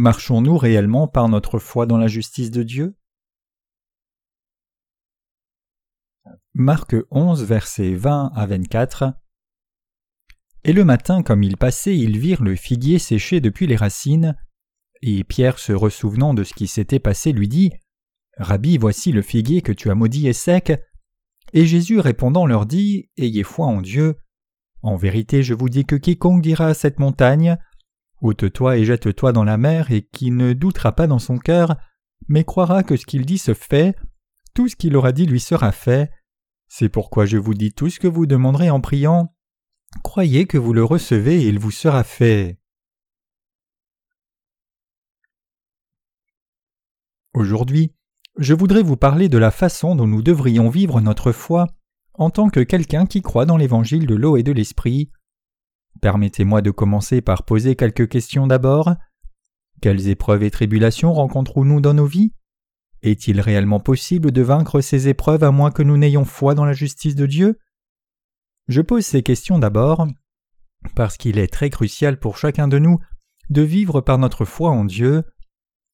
Marchons-nous réellement par notre foi dans la justice de Dieu? Marc 11, versets 20 à 24 Et le matin, comme ils passaient, ils virent le figuier séché depuis les racines. Et Pierre, se ressouvenant de ce qui s'était passé, lui dit Rabbi, voici le figuier que tu as maudit est sec. Et Jésus répondant leur dit Ayez foi en Dieu. En vérité, je vous dis que quiconque dira à cette montagne ôte-toi et jette-toi dans la mer, et qui ne doutera pas dans son cœur, mais croira que ce qu'il dit se fait, tout ce qu'il aura dit lui sera fait. C'est pourquoi je vous dis tout ce que vous demanderez en priant. Croyez que vous le recevez et il vous sera fait. Aujourd'hui, je voudrais vous parler de la façon dont nous devrions vivre notre foi en tant que quelqu'un qui croit dans l'évangile de l'eau et de l'esprit. Permettez-moi de commencer par poser quelques questions d'abord. Quelles épreuves et tribulations rencontrons-nous dans nos vies? Est-il réellement possible de vaincre ces épreuves à moins que nous n'ayons foi dans la justice de Dieu? Je pose ces questions d'abord parce qu'il est très crucial pour chacun de nous de vivre par notre foi en Dieu.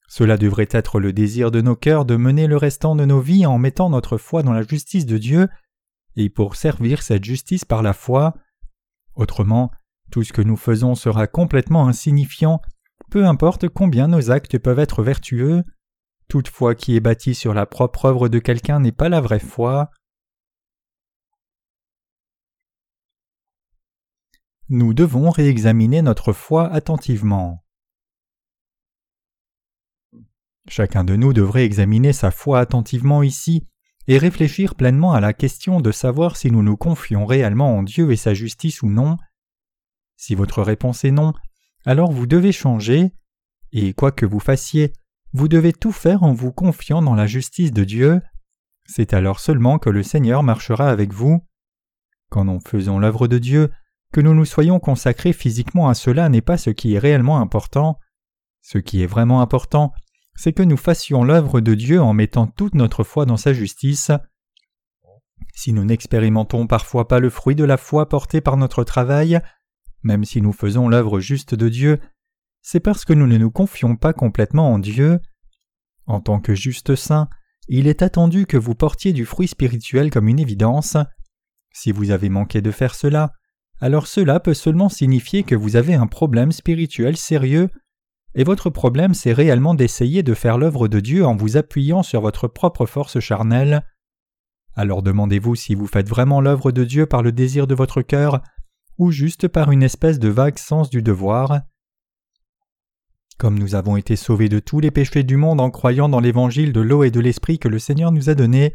Cela devrait être le désir de nos cœurs de mener le restant de nos vies en mettant notre foi dans la justice de Dieu et pour servir cette justice par la foi. Autrement, tout ce que nous faisons sera complètement insignifiant, peu importe combien nos actes peuvent être vertueux. Toute foi qui est bâtie sur la propre œuvre de quelqu'un n'est pas la vraie foi. Nous devons réexaminer notre foi attentivement. Chacun de nous devrait examiner sa foi attentivement ici et réfléchir pleinement à la question de savoir si nous nous confions réellement en Dieu et sa justice ou non. Si votre réponse est non, alors vous devez changer, et quoi que vous fassiez, vous devez tout faire en vous confiant dans la justice de Dieu. C'est alors seulement que le Seigneur marchera avec vous. Quand nous faisons l'œuvre de Dieu, que nous nous soyons consacrés physiquement à cela n'est pas ce qui est réellement important. Ce qui est vraiment important, c'est que nous fassions l'œuvre de Dieu en mettant toute notre foi dans sa justice. Si nous n'expérimentons parfois pas le fruit de la foi portée par notre travail, même si nous faisons l'œuvre juste de Dieu, c'est parce que nous ne nous confions pas complètement en Dieu. En tant que juste saint, il est attendu que vous portiez du fruit spirituel comme une évidence. Si vous avez manqué de faire cela, alors cela peut seulement signifier que vous avez un problème spirituel sérieux, et votre problème c'est réellement d'essayer de faire l'œuvre de Dieu en vous appuyant sur votre propre force charnelle. Alors demandez-vous si vous faites vraiment l'œuvre de Dieu par le désir de votre cœur, ou juste par une espèce de vague sens du devoir. Comme nous avons été sauvés de tous les péchés du monde en croyant dans l'évangile de l'eau et de l'esprit que le Seigneur nous a donné,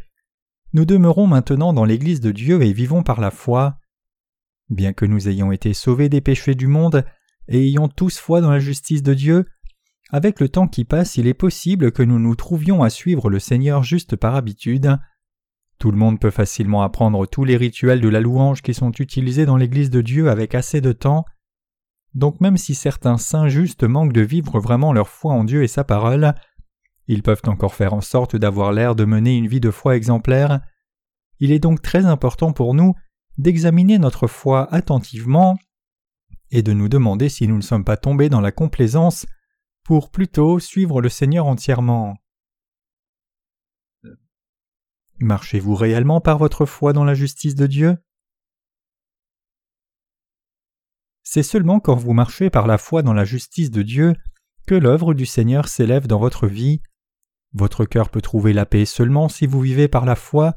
nous demeurons maintenant dans l'Église de Dieu et vivons par la foi. Bien que nous ayons été sauvés des péchés du monde et ayons tous foi dans la justice de Dieu, avec le temps qui passe il est possible que nous nous trouvions à suivre le Seigneur juste par habitude. Tout le monde peut facilement apprendre tous les rituels de la louange qui sont utilisés dans l'Église de Dieu avec assez de temps. Donc même si certains saints justes manquent de vivre vraiment leur foi en Dieu et sa parole, ils peuvent encore faire en sorte d'avoir l'air de mener une vie de foi exemplaire. Il est donc très important pour nous d'examiner notre foi attentivement et de nous demander si nous ne sommes pas tombés dans la complaisance pour plutôt suivre le Seigneur entièrement. Marchez-vous réellement par votre foi dans la justice de Dieu? C'est seulement quand vous marchez par la foi dans la justice de Dieu que l'œuvre du Seigneur s'élève dans votre vie. Votre cœur peut trouver la paix seulement si vous vivez par la foi.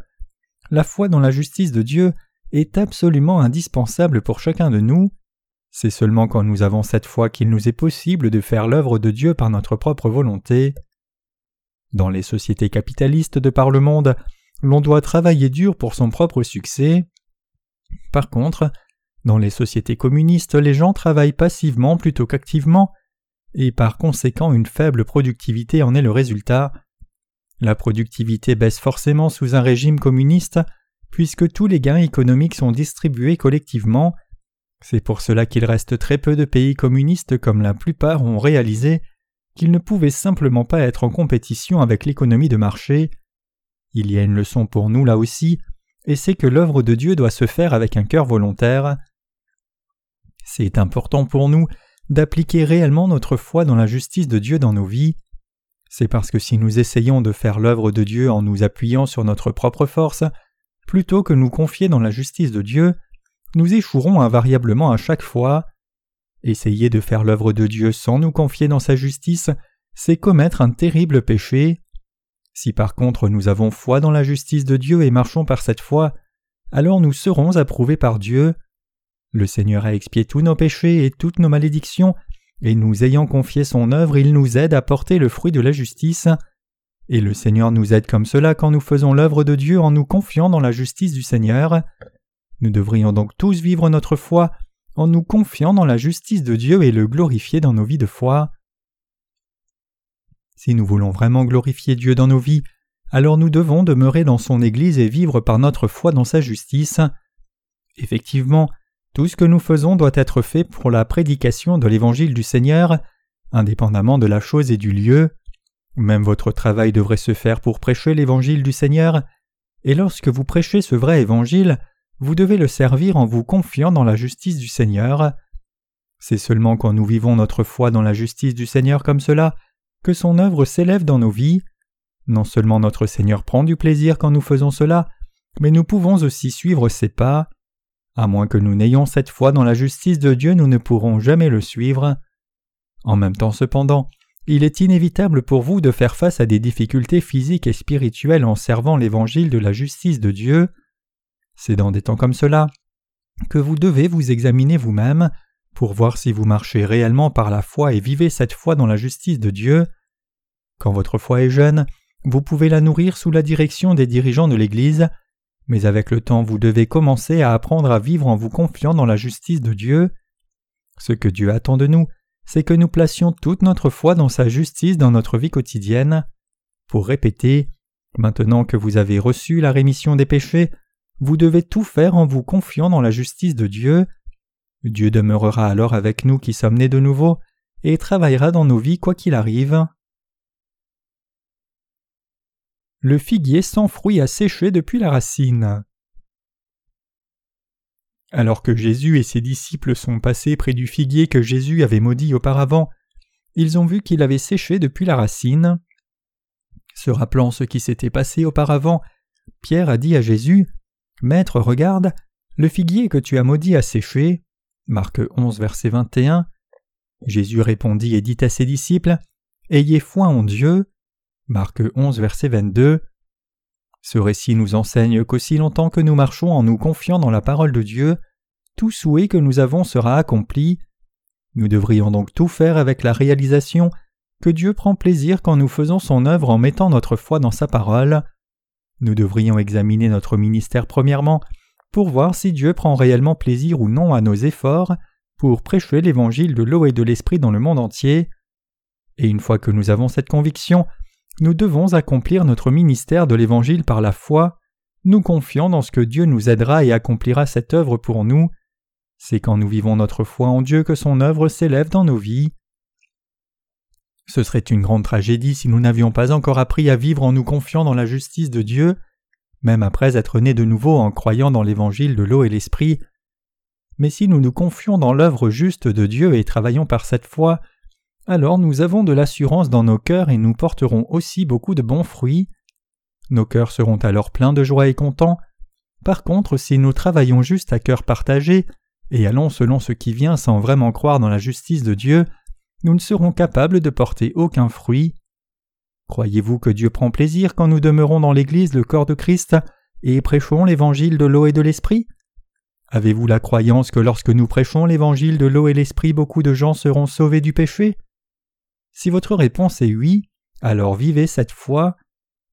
La foi dans la justice de Dieu est absolument indispensable pour chacun de nous. C'est seulement quand nous avons cette foi qu'il nous est possible de faire l'œuvre de Dieu par notre propre volonté. Dans les sociétés capitalistes de par le monde, l'on doit travailler dur pour son propre succès. Par contre, dans les sociétés communistes, les gens travaillent passivement plutôt qu'activement, et par conséquent une faible productivité en est le résultat. La productivité baisse forcément sous un régime communiste, puisque tous les gains économiques sont distribués collectivement. C'est pour cela qu'il reste très peu de pays communistes comme la plupart ont réalisé qu'ils ne pouvaient simplement pas être en compétition avec l'économie de marché. Il y a une leçon pour nous là aussi, et c'est que l'œuvre de Dieu doit se faire avec un cœur volontaire. C'est important pour nous d'appliquer réellement notre foi dans la justice de Dieu dans nos vies. C'est parce que si nous essayons de faire l'œuvre de Dieu en nous appuyant sur notre propre force, plutôt que nous confier dans la justice de Dieu, nous échouerons invariablement à chaque fois. Essayer de faire l'œuvre de Dieu sans nous confier dans sa justice, c'est commettre un terrible péché. Si par contre nous avons foi dans la justice de Dieu et marchons par cette foi, alors nous serons approuvés par Dieu. Le Seigneur a expié tous nos péchés et toutes nos malédictions, et nous ayant confié son œuvre, il nous aide à porter le fruit de la justice. Et le Seigneur nous aide comme cela quand nous faisons l'œuvre de Dieu en nous confiant dans la justice du Seigneur. Nous devrions donc tous vivre notre foi en nous confiant dans la justice de Dieu et le glorifier dans nos vies de foi. Si nous voulons vraiment glorifier Dieu dans nos vies, alors nous devons demeurer dans son Église et vivre par notre foi dans sa justice. Effectivement, tout ce que nous faisons doit être fait pour la prédication de l'Évangile du Seigneur, indépendamment de la chose et du lieu. Même votre travail devrait se faire pour prêcher l'Évangile du Seigneur, et lorsque vous prêchez ce vrai Évangile, vous devez le servir en vous confiant dans la justice du Seigneur. C'est seulement quand nous vivons notre foi dans la justice du Seigneur comme cela que son œuvre s'élève dans nos vies. Non seulement notre Seigneur prend du plaisir quand nous faisons cela, mais nous pouvons aussi suivre ses pas. À moins que nous n'ayons cette foi dans la justice de Dieu, nous ne pourrons jamais le suivre. En même temps cependant, il est inévitable pour vous de faire face à des difficultés physiques et spirituelles en servant l'évangile de la justice de Dieu. C'est dans des temps comme cela que vous devez vous examiner vous-même pour voir si vous marchez réellement par la foi et vivez cette foi dans la justice de Dieu. Quand votre foi est jeune, vous pouvez la nourrir sous la direction des dirigeants de l'Église, mais avec le temps vous devez commencer à apprendre à vivre en vous confiant dans la justice de Dieu. Ce que Dieu attend de nous, c'est que nous placions toute notre foi dans sa justice dans notre vie quotidienne. Pour répéter, maintenant que vous avez reçu la rémission des péchés, vous devez tout faire en vous confiant dans la justice de Dieu. Dieu demeurera alors avec nous qui sommes nés de nouveau et travaillera dans nos vies quoi qu'il arrive. Le figuier sans fruit a séché depuis la racine. Alors que Jésus et ses disciples sont passés près du figuier que Jésus avait maudit auparavant, ils ont vu qu'il avait séché depuis la racine. Se rappelant ce qui s'était passé auparavant, Pierre a dit à Jésus Maître, regarde, le figuier que tu as maudit a séché. Marc 11, verset 21. Jésus répondit et dit à ses disciples Ayez foi en Dieu. Marc 11, verset 22. Ce récit nous enseigne qu'aussi longtemps que nous marchons en nous confiant dans la parole de Dieu, tout souhait que nous avons sera accompli. Nous devrions donc tout faire avec la réalisation que Dieu prend plaisir quand nous faisons son œuvre en mettant notre foi dans sa parole. Nous devrions examiner notre ministère premièrement pour voir si Dieu prend réellement plaisir ou non à nos efforts pour prêcher l'évangile de l'eau et de l'esprit dans le monde entier. Et une fois que nous avons cette conviction, nous devons accomplir notre ministère de l'Évangile par la foi, nous confiant dans ce que Dieu nous aidera et accomplira cette œuvre pour nous. C'est quand nous vivons notre foi en Dieu que son œuvre s'élève dans nos vies. Ce serait une grande tragédie si nous n'avions pas encore appris à vivre en nous confiant dans la justice de Dieu, même après être nés de nouveau en croyant dans l'Évangile de l'eau et l'Esprit. Mais si nous nous confions dans l'œuvre juste de Dieu et travaillons par cette foi, alors nous avons de l'assurance dans nos cœurs et nous porterons aussi beaucoup de bons fruits. Nos cœurs seront alors pleins de joie et contents. Par contre, si nous travaillons juste à cœur partagé et allons selon ce qui vient sans vraiment croire dans la justice de Dieu, nous ne serons capables de porter aucun fruit. Croyez-vous que Dieu prend plaisir quand nous demeurons dans l'Église le corps de Christ et prêchons l'évangile de l'eau et de l'esprit? Avez-vous la croyance que lorsque nous prêchons l'évangile de l'eau et l'esprit beaucoup de gens seront sauvés du péché? Si votre réponse est oui, alors vivez cette foi.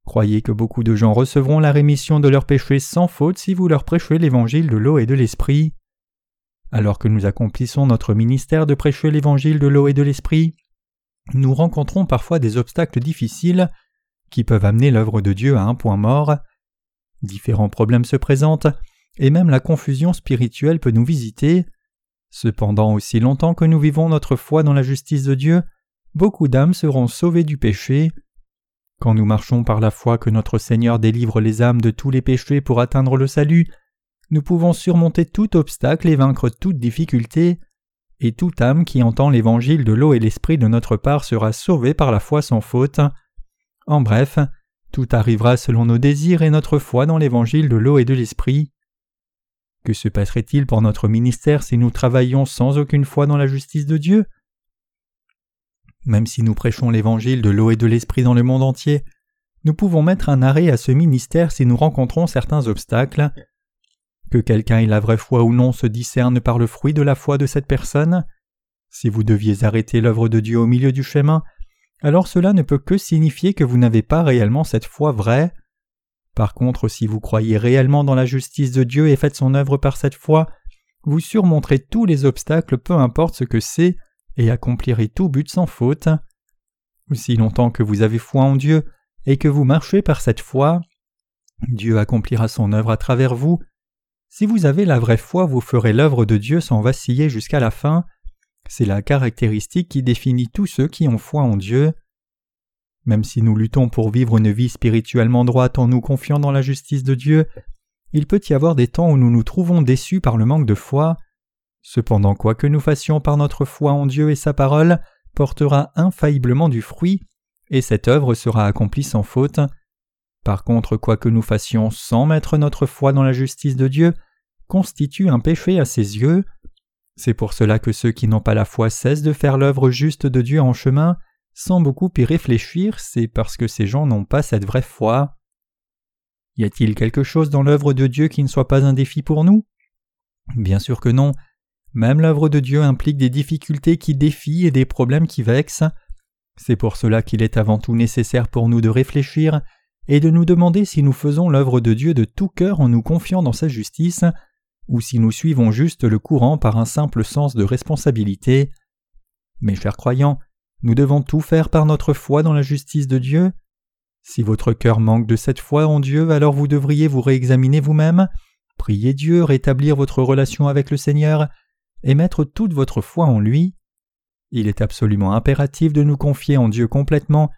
Croyez que beaucoup de gens recevront la rémission de leurs péchés sans faute si vous leur prêchez l'évangile de l'eau et de l'esprit. Alors que nous accomplissons notre ministère de prêcher l'évangile de l'eau et de l'esprit, nous rencontrons parfois des obstacles difficiles qui peuvent amener l'œuvre de Dieu à un point mort. Différents problèmes se présentent, et même la confusion spirituelle peut nous visiter. Cependant, aussi longtemps que nous vivons notre foi dans la justice de Dieu, beaucoup d'âmes seront sauvées du péché. Quand nous marchons par la foi que notre Seigneur délivre les âmes de tous les péchés pour atteindre le salut, nous pouvons surmonter tout obstacle et vaincre toute difficulté. Et toute âme qui entend l'évangile de l'eau et l'esprit de notre part sera sauvée par la foi sans faute. En bref, tout arrivera selon nos désirs et notre foi dans l'évangile de l'eau et de l'esprit. Que se passerait-il pour notre ministère si nous travaillions sans aucune foi dans la justice de Dieu? Même si nous prêchons l'évangile de l'eau et de l'esprit dans le monde entier, nous pouvons mettre un arrêt à ce ministère si nous rencontrons certains obstacles. Que quelqu'un ait la vraie foi ou non se discerne par le fruit de la foi de cette personne? Si vous deviez arrêter l'œuvre de Dieu au milieu du chemin, alors cela ne peut que signifier que vous n'avez pas réellement cette foi vraie. Par contre, si vous croyez réellement dans la justice de Dieu et faites son œuvre par cette foi, vous surmonterez tous les obstacles peu importe ce que c'est, et accomplirez tout but sans faute. Aussi longtemps que vous avez foi en Dieu, et que vous marchez par cette foi, Dieu accomplira son œuvre à travers vous. Si vous avez la vraie foi, vous ferez l'œuvre de Dieu sans vaciller jusqu'à la fin. C'est la caractéristique qui définit tous ceux qui ont foi en Dieu. Même si nous luttons pour vivre une vie spirituellement droite en nous confiant dans la justice de Dieu, il peut y avoir des temps où nous nous trouvons déçus par le manque de foi. Cependant, quoi que nous fassions par notre foi en Dieu et sa parole, portera infailliblement du fruit, et cette œuvre sera accomplie sans faute. Par contre, quoi que nous fassions sans mettre notre foi dans la justice de Dieu, constitue un péché à ses yeux. C'est pour cela que ceux qui n'ont pas la foi cessent de faire l'œuvre juste de Dieu en chemin, sans beaucoup y réfléchir, c'est parce que ces gens n'ont pas cette vraie foi. Y a-t-il quelque chose dans l'œuvre de Dieu qui ne soit pas un défi pour nous? Bien sûr que non. Même l'œuvre de Dieu implique des difficultés qui défient et des problèmes qui vexent. C'est pour cela qu'il est avant tout nécessaire pour nous de réfléchir et de nous demander si nous faisons l'œuvre de Dieu de tout cœur en nous confiant dans sa justice, ou si nous suivons juste le courant par un simple sens de responsabilité. Mes chers croyants, nous devons tout faire par notre foi dans la justice de Dieu. Si votre cœur manque de cette foi en Dieu, alors vous devriez vous réexaminer vous-même, prier Dieu, rétablir votre relation avec le Seigneur, et mettre toute votre foi en lui. Il est absolument impératif de nous confier en Dieu complètement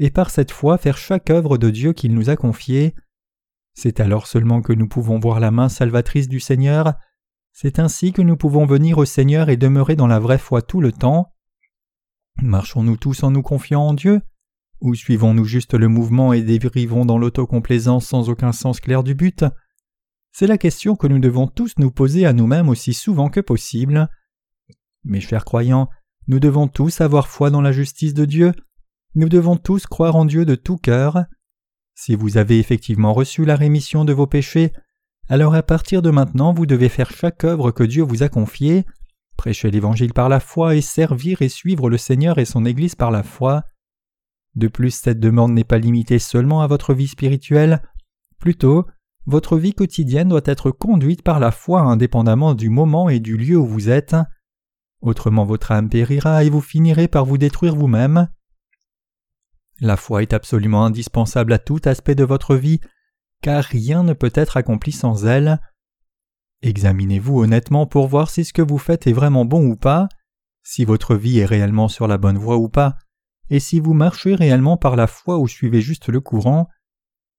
et par cette foi faire chaque œuvre de Dieu qu'il nous a confiée. C'est alors seulement que nous pouvons voir la main salvatrice du Seigneur, c'est ainsi que nous pouvons venir au Seigneur et demeurer dans la vraie foi tout le temps. Marchons-nous tous en nous confiant en Dieu? Ou suivons-nous juste le mouvement et dérivons dans l'autocomplaisance sans aucun sens clair du but? C'est la question que nous devons tous nous poser à nous-mêmes aussi souvent que possible. Mes chers croyants, nous devons tous avoir foi dans la justice de Dieu. Nous devons tous croire en Dieu de tout cœur. Si vous avez effectivement reçu la rémission de vos péchés, alors à partir de maintenant vous devez faire chaque œuvre que Dieu vous a confiée, prêcher l'Évangile par la foi et servir et suivre le Seigneur et son Église par la foi. De plus, cette demande n'est pas limitée seulement à votre vie spirituelle, plutôt, votre vie quotidienne doit être conduite par la foi indépendamment du moment et du lieu où vous êtes. Autrement votre âme périra et vous finirez par vous détruire vous-même. La foi est absolument indispensable à tout aspect de votre vie, car rien ne peut être accompli sans elle. Examinez-vous honnêtement pour voir si ce que vous faites est vraiment bon ou pas, si votre vie est réellement sur la bonne voie ou pas, et si vous marchez réellement par la foi ou suivez juste le courant.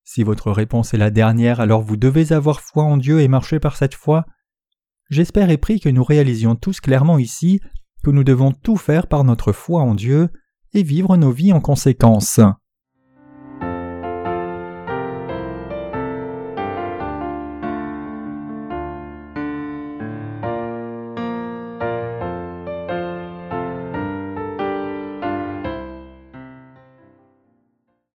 Si votre réponse est la dernière, alors vous devez avoir foi en Dieu et marcher par cette foi. J'espère et prie que nous réalisions tous clairement ici que nous devons tout faire par notre foi en Dieu et vivre nos vies en conséquence.